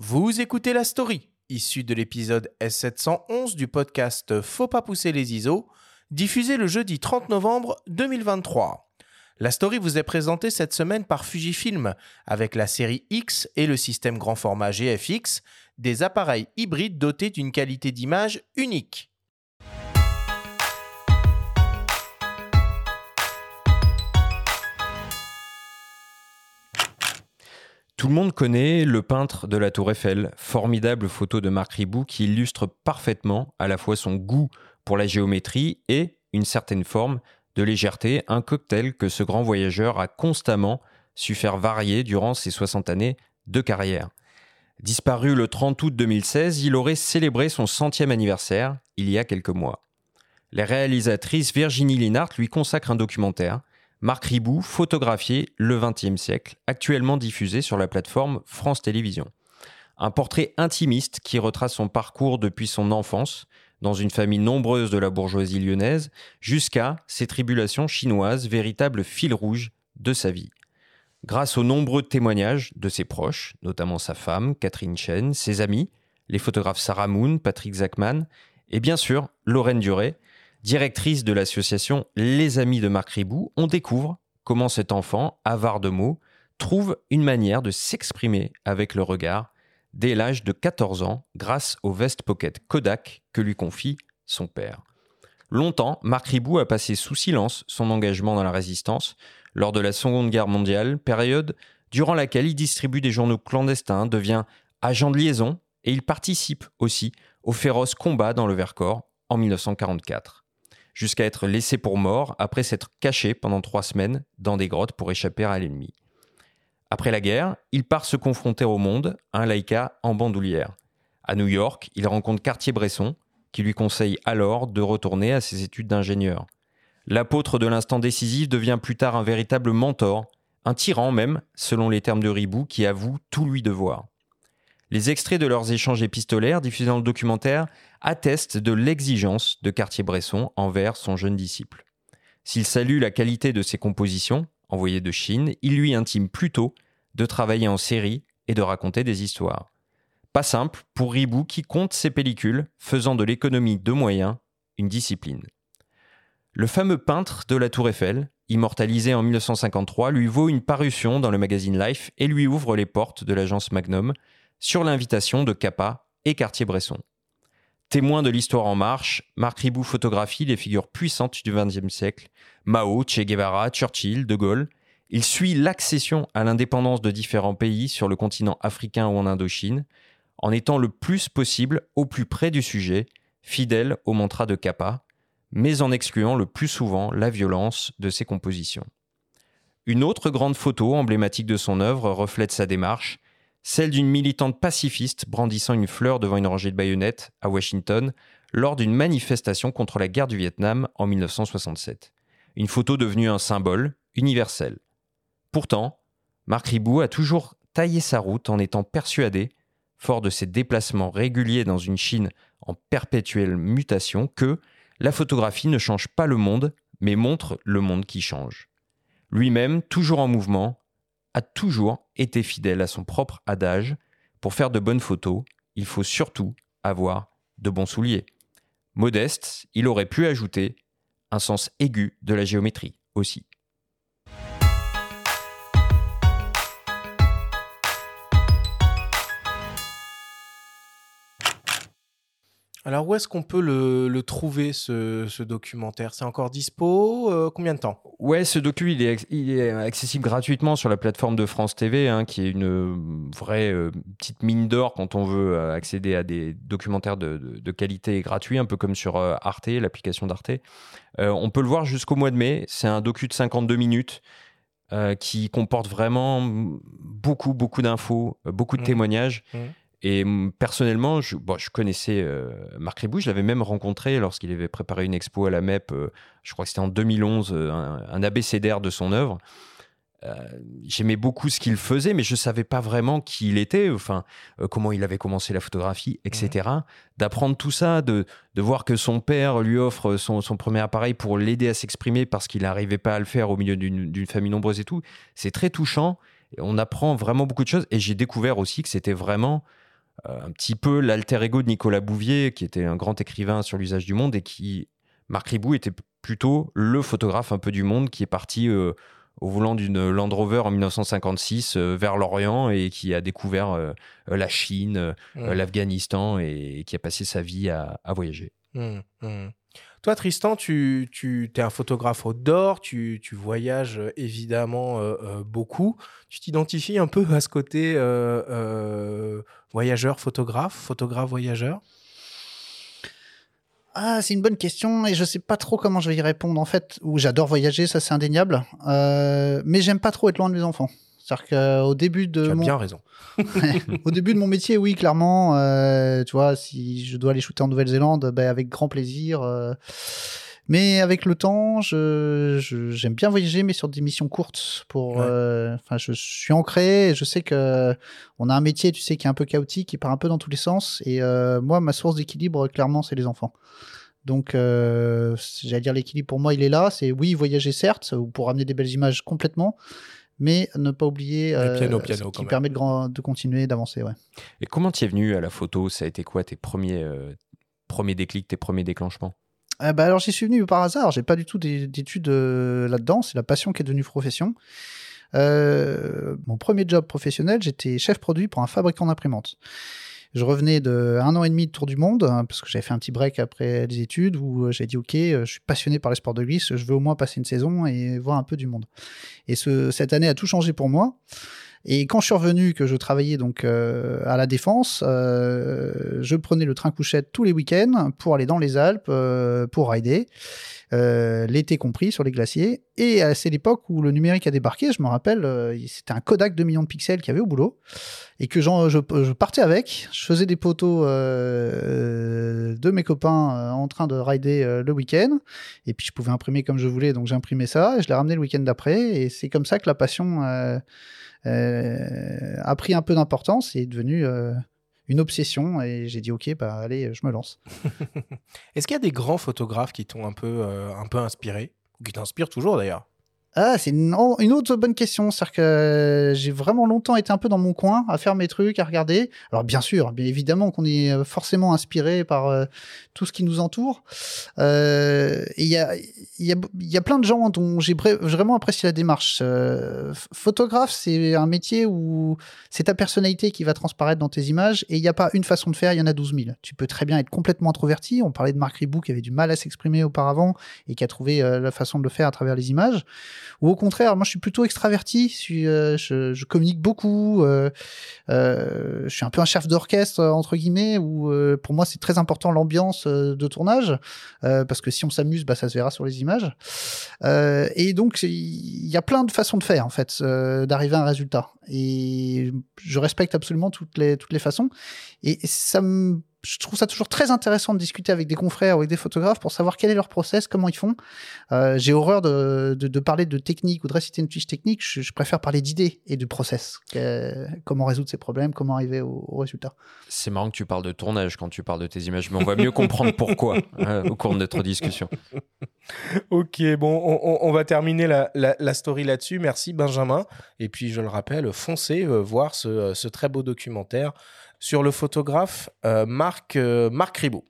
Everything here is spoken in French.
Vous écoutez la story, issue de l'épisode S711 du podcast Faut pas pousser les ISO, diffusé le jeudi 30 novembre 2023. La story vous est présentée cette semaine par Fujifilm avec la série X et le système grand format GFX, des appareils hybrides dotés d'une qualité d'image unique. Tout le monde connaît le peintre de la Tour Eiffel, formidable photo de Marc Ribou qui illustre parfaitement à la fois son goût pour la géométrie et une certaine forme de légèreté, un cocktail que ce grand voyageur a constamment su faire varier durant ses 60 années de carrière. Disparu le 30 août 2016, il aurait célébré son centième anniversaire il y a quelques mois. La réalisatrice Virginie Linhart lui consacre un documentaire Marc Ribou, photographié le XXe siècle, actuellement diffusé sur la plateforme France Télévisions. Un portrait intimiste qui retrace son parcours depuis son enfance, dans une famille nombreuse de la bourgeoisie lyonnaise, jusqu'à ses tribulations chinoises, véritable fil rouge de sa vie. Grâce aux nombreux témoignages de ses proches, notamment sa femme, Catherine Chen, ses amis, les photographes Sarah Moon, Patrick Zachman, et bien sûr Lorraine Duré, Directrice de l'association Les Amis de Marc Ribou, on découvre comment cet enfant, avare de mots, trouve une manière de s'exprimer avec le regard dès l'âge de 14 ans grâce au vest pocket Kodak que lui confie son père. Longtemps, Marc Ribou a passé sous silence son engagement dans la résistance lors de la Seconde Guerre mondiale, période durant laquelle il distribue des journaux clandestins, devient agent de liaison et il participe aussi au féroce combat dans le Vercors en 1944 jusqu'à être laissé pour mort après s'être caché pendant trois semaines dans des grottes pour échapper à l'ennemi. Après la guerre, il part se confronter au monde, un laïka en bandoulière. À New York, il rencontre Cartier-Bresson, qui lui conseille alors de retourner à ses études d'ingénieur. L'apôtre de l'instant décisif devient plus tard un véritable mentor, un tyran même, selon les termes de Ribou, qui avoue tout lui devoir. Les extraits de leurs échanges épistolaires diffusés dans le documentaire attestent de l'exigence de Cartier-Bresson envers son jeune disciple. S'il salue la qualité de ses compositions, envoyées de Chine, il lui intime plutôt de travailler en série et de raconter des histoires. Pas simple pour Ribou qui compte ses pellicules, faisant de l'économie de moyens une discipline. Le fameux peintre de la Tour Eiffel, immortalisé en 1953, lui vaut une parution dans le magazine Life et lui ouvre les portes de l'agence Magnum, sur l'invitation de Capa et Cartier-Bresson. Témoin de l'histoire en marche, Marc Ribou photographie les figures puissantes du XXe siècle, Mao, Che Guevara, Churchill, De Gaulle. Il suit l'accession à l'indépendance de différents pays sur le continent africain ou en Indochine, en étant le plus possible au plus près du sujet, fidèle au mantra de Capa, mais en excluant le plus souvent la violence de ses compositions. Une autre grande photo emblématique de son œuvre reflète sa démarche, celle d'une militante pacifiste brandissant une fleur devant une rangée de baïonnettes à Washington lors d'une manifestation contre la guerre du Vietnam en 1967. Une photo devenue un symbole universel. Pourtant, Marc Ribou a toujours taillé sa route en étant persuadé, fort de ses déplacements réguliers dans une Chine en perpétuelle mutation, que la photographie ne change pas le monde, mais montre le monde qui change. Lui-même, toujours en mouvement, a toujours été fidèle à son propre adage pour faire de bonnes photos, il faut surtout avoir de bons souliers. Modeste, il aurait pu ajouter un sens aigu de la géométrie aussi. Alors où est-ce qu'on peut le, trouver ce, documentaire? C'est encore dispo? Euh, Combien de temps? Ouais, ce docu il est, accessible gratuitement sur la plateforme de France TV, hein, qui est une euh, vraie euh, petite mine d'or quand on veut accéder à des documentaires de, qualité et gratuit, un peu comme sur Arte, l'application d'Arte. on peut le voir jusqu'au mois de mai. C'est un docu de 52 minutes. qui comporte vraiment beaucoup, beaucoup d'infos, beaucoup de mmh. témoignages. Mmh. Et personnellement, je, je connaissais euh, Marc Ribou, je l'avais même rencontré lorsqu'il avait préparé une expo à la MEP, euh, je crois que c'était en 2011, euh, un, un abécédaire de son œuvre. J'aimais beaucoup ce qu'il faisait, mais je ne savais pas vraiment qui il était, enfin, comment il avait commencé la photographie, etc. D'apprendre tout ça, de, de, voir que son père lui offre son, son premier appareil pour l'aider à s'exprimer parce qu'il n'arrivait pas à le faire au milieu d'une famille nombreuse et tout, c'est très touchant. On apprend vraiment beaucoup de choses et j'ai découvert aussi que c'était vraiment un petit peu l'alter ego de Nicolas Bouvier, qui était un grand écrivain sur l'usage du monde et qui, Marc Ribou, était plutôt le photographe un peu du monde qui est parti au volant d'une Land Rover en 1956 vers l'Orient et qui a découvert la Chine, mmh. l'Afghanistan et, qui a passé sa vie à, voyager. Mmh, mmh. Toi, Tristan, tu, tu es un photographe outdoor, tu, tu voyages euh, évidemment euh, euh, beaucoup. Tu t'identifies un peu à ce côté voyageur, photographe, photographe, voyageur? Ah, c'est une bonne question et je sais pas trop comment je vais y répondre en fait. Ou j'adore voyager, ça c'est indéniable, mais j'aime pas trop être loin de mes enfants. C'est-à-dire qu'au début de tu as mon... bien raison. au début de mon métier, oui, clairement. Euh, tu vois, si je dois aller shooter en Nouvelle-Zélande, ben, avec grand plaisir. Euh. Mais avec le temps, je, j'aime bien voyager, mais sur des missions courtes. Pour, euh, enfin, je, suis ancré. Et je sais que on a un métier, tu sais, qui est un peu chaotique, qui part un peu dans tous les sens. Et moi, ma source d'équilibre, clairement, c'est les enfants. Donc, j'allais dire l'équilibre pour moi, il est là. C'est oui, voyager certes, pour amener des belles images complètement, mais ne pas oublier euh, piano, piano, ce qui permet de, de continuer d'avancer. Ouais. Et comment tu es venu à la photo? Ça a été quoi tes premiers, euh, premiers déclics, tes premiers déclenchements? Euh, bah alors j'y suis venu par hasard, j'ai pas du tout d'études euh, là-dedans, c'est la passion qui est devenue profession. mon premier job professionnel, j'étais chef produit pour un fabricant d'imprimantes. Je revenais de un an et demi de tour du monde, hein, parce que j'avais fait un petit break après les études où euh, j'ai dit ok, euh, je suis passionné par les sports de glisse, je veux au moins passer une saison et voir un peu du monde. Et ce, cette année a tout changé pour moi. Et quand je suis revenu, que je travaillais donc euh, à la Défense, je prenais le train couchette tous les week-ends pour aller dans les Alpes, pour rider. Euh, l'été compris, sur les glaciers. Et euh, c'est l'époque où le numérique a débarqué. Je me rappelle, euh, c'était un Kodak de millions de pixels qu'il y avait au boulot. Et que je, je, partais avec. Je faisais des potos de mes copains en train de rider le week-end. Et puis je pouvais imprimer comme je voulais, donc j'imprimais ça. Et je l'ai ramené le week-end d'après. Et c'est comme ça que la passion a pris un peu d'importance et est devenue une obsession et j'ai dit ok bah allez je me lance. Est-ce qu'il y a des grands photographes qui t'ont un peu euh, un peu inspiré ou qui t'inspirent toujours d'ailleurs? Ah, c'est une, autre bonne question. C'est-à-dire que j'ai vraiment longtemps été un peu dans mon coin à faire mes trucs, à regarder. Alors, bien sûr, bien évidemment qu'on est euh, forcément inspiré par euh, tout ce qui nous entoure. Euh, il y, a, y, a, y a plein de gens dont j'ai vraiment apprécié la démarche. photographe, c'est un métier où c'est ta personnalité qui va transparaître dans tes images et il n'y a pas une façon de faire, il y en a 12 000. Tu peux très bien être complètement introverti. On parlait de Marc Ribou qui avait du mal à s'exprimer auparavant et qui a trouvé la façon de le faire à travers les images. Ou au contraire, moi je suis plutôt extraverti, je, je, je communique beaucoup, euh, euh, je suis un peu un chef d'orchestre entre guillemets, où euh, pour moi c'est très important l'ambiance euh, de tournage, euh, parce que si on s'amuse, bah, ça se verra sur les images. et donc il y a plein de façons de faire en fait, d'arriver à un résultat. Et je respecte absolument toutes les toutes les façons. Et ça me je trouve ça toujours très intéressant de discuter avec des confrères ou avec des photographes pour savoir quel est leur process, comment ils font. Euh, j'ai horreur de, de, parler de technique ou de réciter une fiche technique. Je, préfère parler d'idées et de process. comment résoudre ces problèmes, comment arriver au, résultat. C'est marrant que tu parles de tournage quand tu parles de tes images, mais on va mieux comprendre pourquoi hein, au cours de notre discussion. ok, bon, on, va terminer la, la, story là-dessus. Merci Benjamin. Et puis, je le rappelle, foncez euh, voir ce, ce très beau documentaire sur le photographe euh, Marc, euh, Marc Ribot.